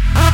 I